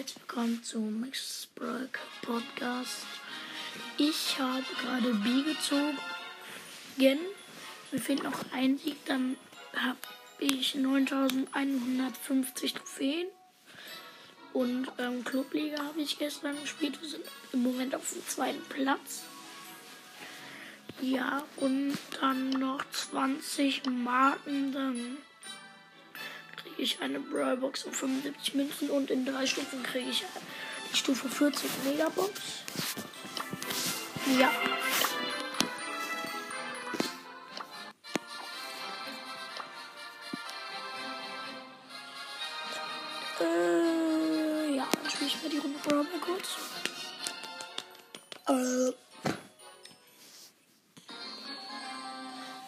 herzlich willkommen zum Max Brock Podcast. Ich habe gerade B gezogen. Mir fehlt noch ein Sieg, dann habe ich 9150 Trophäen. Und ähm, Clubliga habe ich gestern gespielt. Wir sind im Moment auf dem zweiten Platz. Ja, und dann noch 20 Marken, dann ich eine Brawlbox auf 75 Münzen und in drei Stufen kriege ich die Stufe 40 Megabox. Ja. Äh, ja, dann spiele ich mal die Runde Brawl kurz. Äh.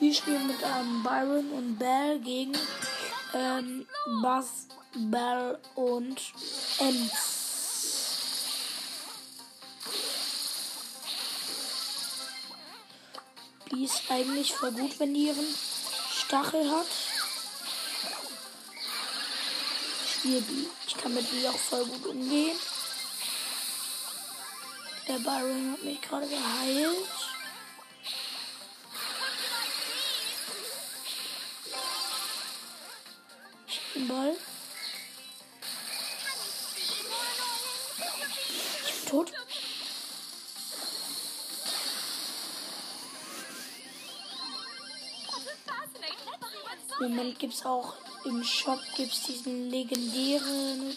Wir spielen mit ähm, Byron und Bell gegen ähm, Buzz, Bell und Ems. Die ist eigentlich voll gut, wenn die ihren Stachel hat. Spiel die. Ich kann mit die auch voll gut umgehen. Der Byron hat mich gerade geheilt. Ball. Ich bin tot. Im Moment gibt es auch im Shop gibt's diesen legendären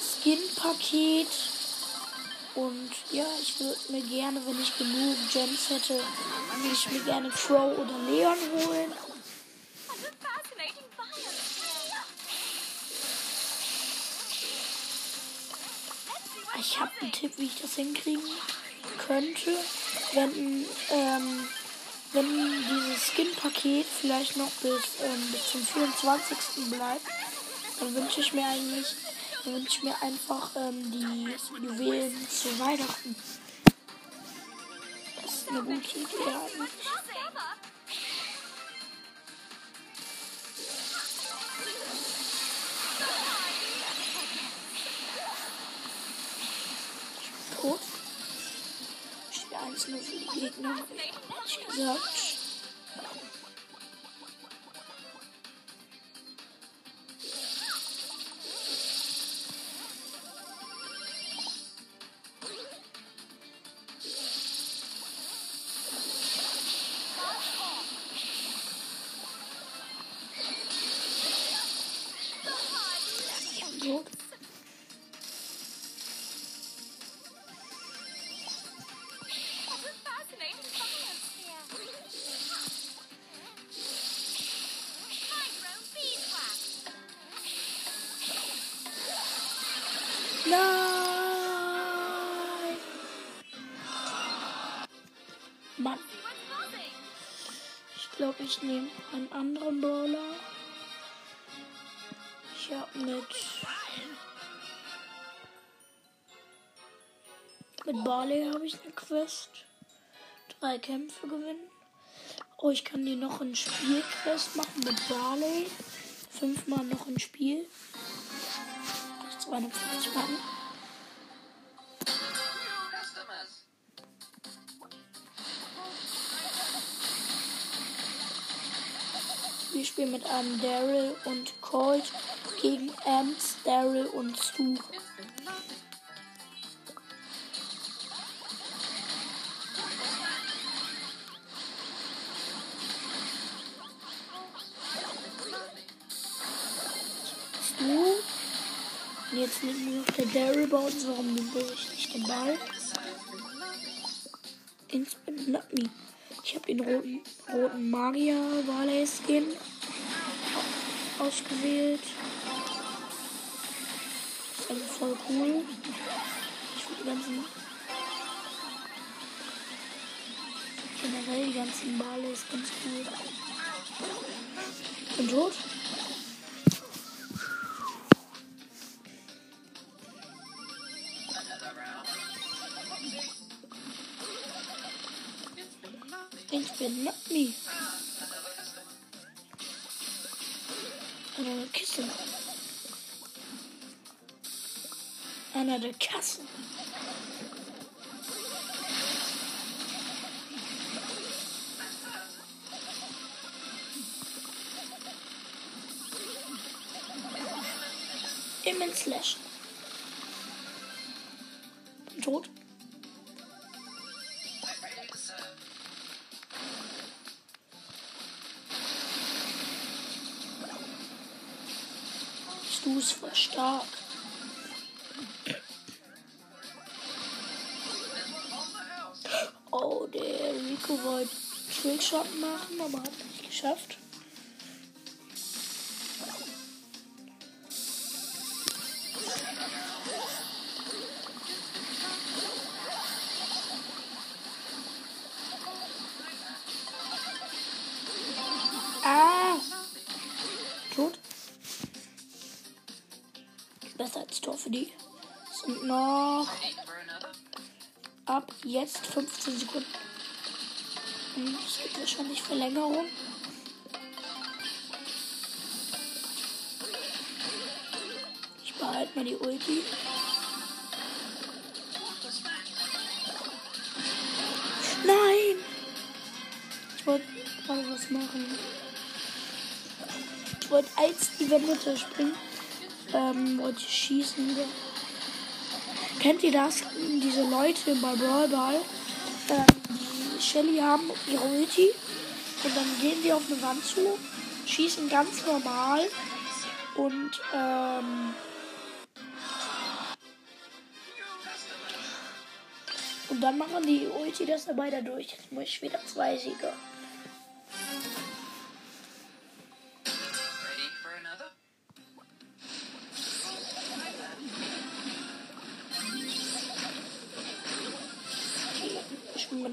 Skin-Paket. Und ja, ich würde mir gerne, wenn ich genug Gems hätte, würde ich mir gerne Crow oder Leon holen. Ich habe einen Tipp, wie ich das hinkriegen könnte, wenn, ähm, wenn dieses Skin-Paket vielleicht noch bis, ähm, bis zum 24. bleibt. Dann wünsche ich mir eigentlich, wünsche ich mir einfach ähm, die Juwelen zu Weihnachten. Das ist eine gute Idee eigentlich. 1 nur für Gegner, gesagt. Ich nehme einen anderen Brawler. Ich habe mit mit Barley habe ich eine Quest. Drei Kämpfe gewinnen. Oh, ich kann die noch ein Spielquest machen mit Barley. Fünfmal noch ein Spiel. 250 Marken. Wir spielen mit einem Daryl und Colt gegen Ants, Daryl und Stu. Stu. Jetzt liegt nur noch der Daryl bei uns. Warum nimmt er sich nicht den Ball? Not Me. Ich habe den roten, roten Magier Ausgewählt. ist also voll cool. Ich finde die ganzen. Generell die ganzen Barleys ganz cool. Bin tot. Ich bin not me. Einer der Kassen. Im Slash. Tot. Du ist voll stark. Wollte Trickshot machen, aber hat nicht geschafft. Ah! Tot? Besser als Tor für die. Sind noch ab jetzt 15 Sekunden. Hm, Es gibt wahrscheinlich Verlängerung. Ich behalte mal die Ulti. Nein! Ich wollte gerade was machen. Ich wollte als die Wände springen. Ähm, wollte ich schießen. Kennt ihr das? Diese Leute bei Brawl Ball, ähm, Shelly haben ihre Ulti und dann gehen die auf eine Wand zu, schießen ganz normal und ähm, und dann machen die Ulti das dabei dadurch. Jetzt muss ich wieder zwei Siege.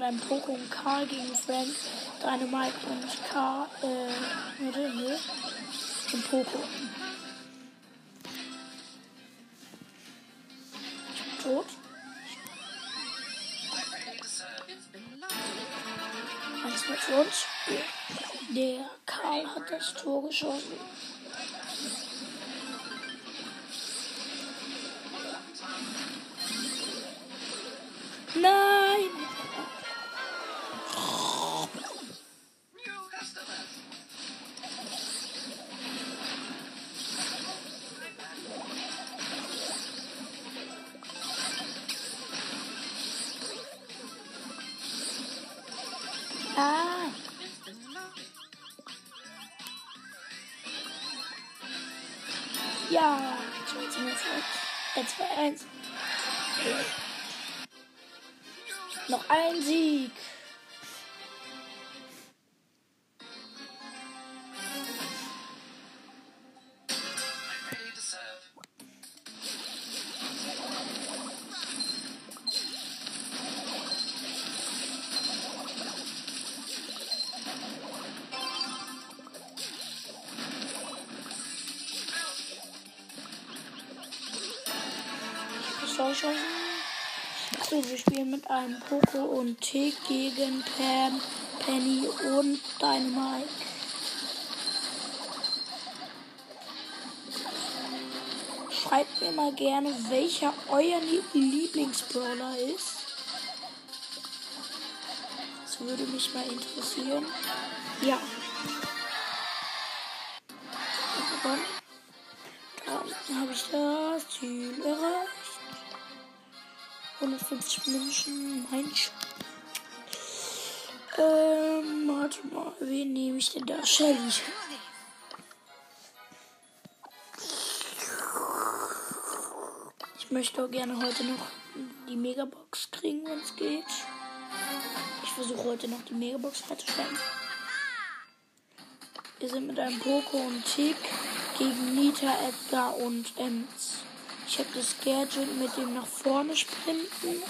Einem Poco und Karl gegen Frank, Dynamite und Karl, äh, warte, ne? Und bin tot. Eins mit uns. Der Karl hat das Tor geschossen. Nein! Ja! 2 zu 0 Äh, 2 1. Noch ein Sieg. Ich schon? Achso, wir spielen mit einem Poco und Tick gegen Pam, Penny und Dynamite. Schreibt mir mal gerne, welcher euer Lie- Lieblingsbrawler ist. Das würde mich mal interessieren. Ja. Gewonnen. Dann habe ich das Ziel erreicht. 150 Münzen, Mensch. Ähm, warte mal, wen nehme ich denn da? Shelly. Ich möchte auch gerne heute noch die Megabox kriegen, wenn es geht. Ich versuche heute noch die Megabox freizustellen. Wir sind mit einem Poco und Tick gegen Nita, Edgar und Ems. Ich habe das Gadget mit dem nach vorne sprinten.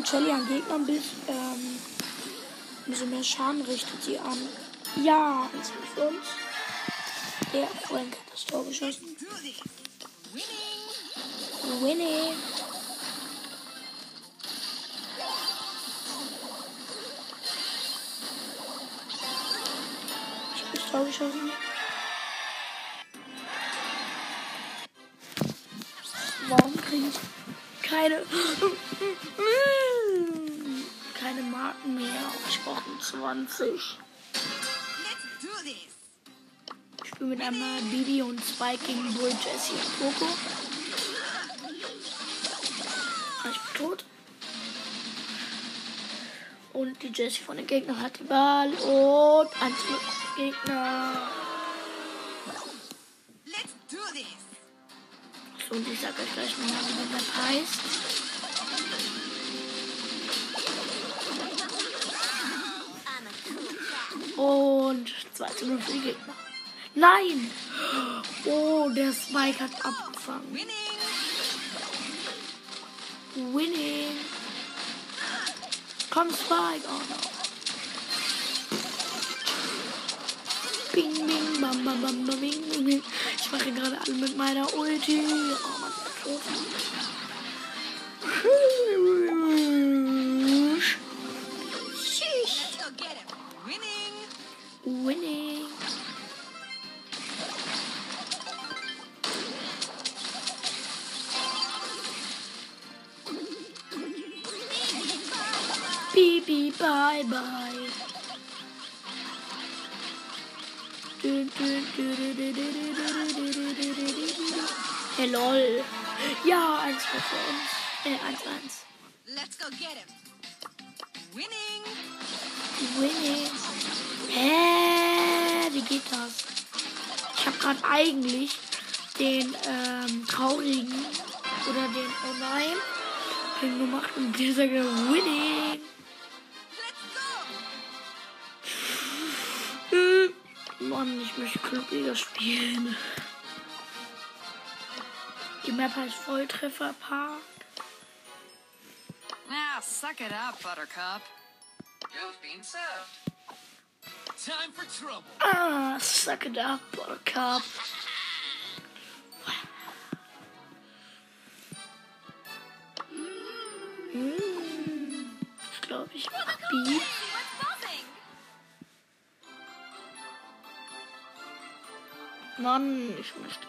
Mit Shelly an Gegnern bist, ähm, umso mehr Schaden richtet sie an. Ja, ist für uns. Der Frank hat das Tor geschossen. Winning. Winning. Ich hab das Tor geschossen. Warum kriege ich keine Marken mehr? Ich brauche 20. Let's do this. Ich spiele mit einmal Bibi und zwei gegen Bull, Jesse und Poco. Ah, Ich bin tot. Und die Jessie von den Gegnern hat den Ball. Und ein Gegner. So, und ich sag euch gleich nochmal, wie die Map heißt. 2 zu 0 für die Gegner. Nein! Oh, der Spike hat abgefangen. Winning. Winning. Komm, Spike. Oh no. Bing, bing, bam, bam, bam, bam, bing, bing, bing. Ich mache gerade alle mit meiner Ulti. Oh Mann, Hey, lol. Ja, 1 für uns. Äh, 1 1. Let's go get him. Winning. Winning. Hä? Wie geht das? Ich habe gerade eigentlich den ähm, traurigen oder den Oh nein Ping gemacht und sagt Winning. Mann, ich möchte Clubliga spielen. Die Map heißt Volltrefferpark. Now, suck it up, Buttercup. You've been served. Time for trouble. Ah, suck it up, Buttercup. Mann, ich möchte.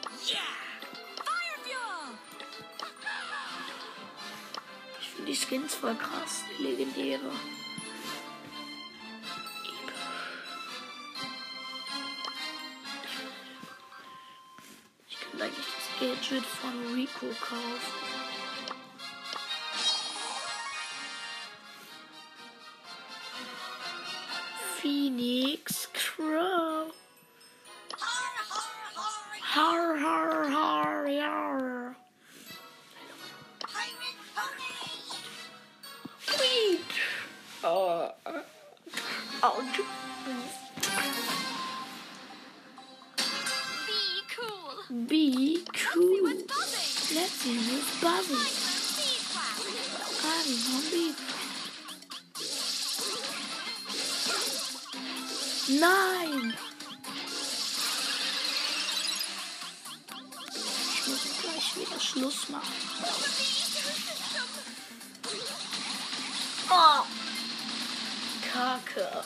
Ich finde die Skins voll krass, die legendäre. Ich kann eigentlich das Gadget von Rico kaufen. Phoenix Sie ist Bobby. Bobby, Zombie. Nein! Ich muss gleich wieder Schluss machen. Oh! Kacke.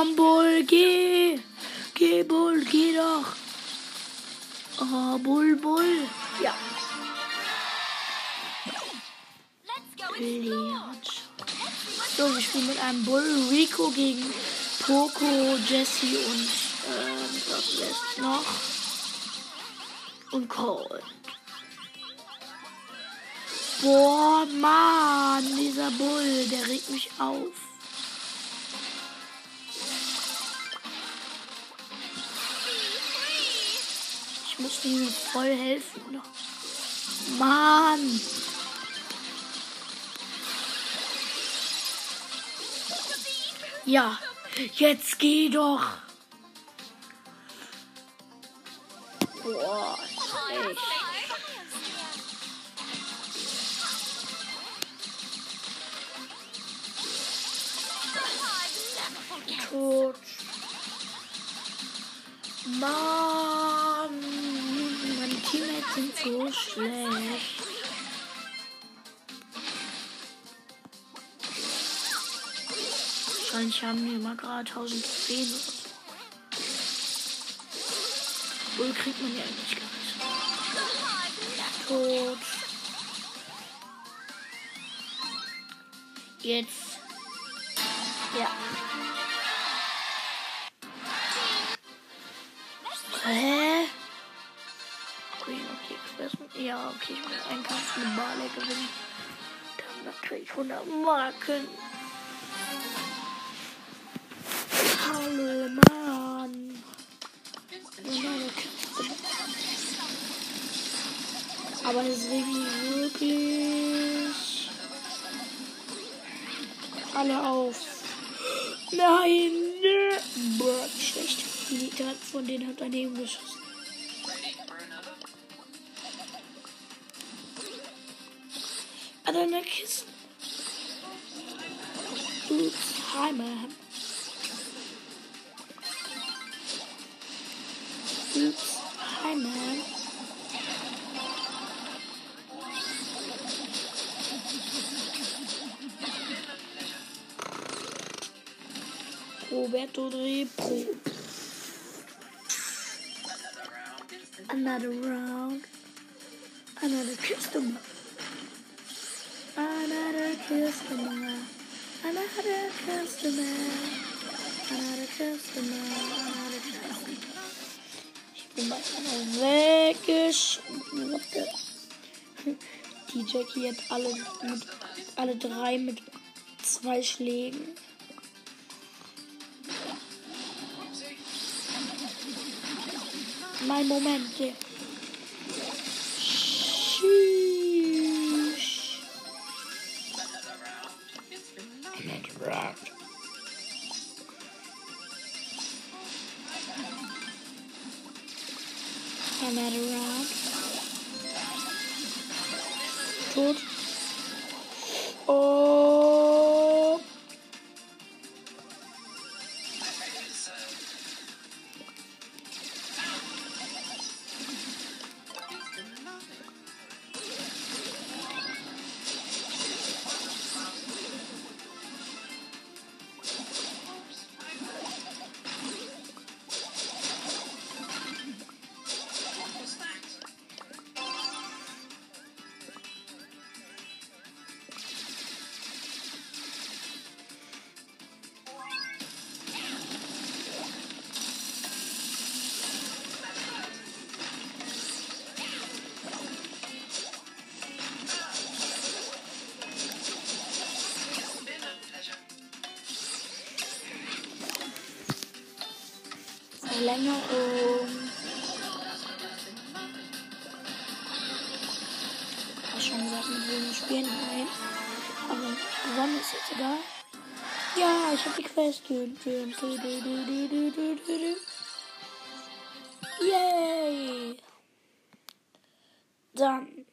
Komm, Bull, geh! Geh, Bull, geh doch! Oh, Bull, Bull. Ja. So, wir spielen mit einem Bull Rico gegen Poco, Jesse und ähm, was lässt noch? Und Cole. Boah, Mann, dieser Bull, der regt mich auf. Ich muss ihm voll helfen. Mann. Ja. Jetzt geh doch. Boah, echt. Tot. Mann, Teammates sind so schlecht. Wahrscheinlich haben die mal gerade 1000 Trophäen. Wohl kriegt man ja eigentlich gar nicht. Tot. Jetzt. Ja. Hä? Ja, okay, ich muss einen Kampf mit Barley gewinnen. Dann kriege ich 100 Marken. Hallo, Mann. Aber mich wirklich alle auf. Nein! ne. Boah, schlecht. Die drei von denen hat daneben geschossen. Da eine Kiste. Ups, hi, man. Oops, hi, man. Roberto Dre Pro. Another round. Another customer. customer. I'm customer. I'm customer. I'm customer. Ich bin mal weggeschnurrt. Die Jackie hat alle, mit, alle drei mit zwei Schlägen. Mein Moment. Verlängerung. Ich habe schon gesagt, wir würden spielen. Nein. Aber gewonnen ist jetzt egal. Ja, ich habe die Quest. Yay! Dann.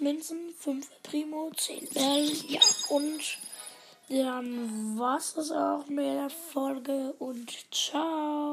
Münzen, 5 Primo, 10 Bell, ja und dann war's das auch mit der Folge und ciao.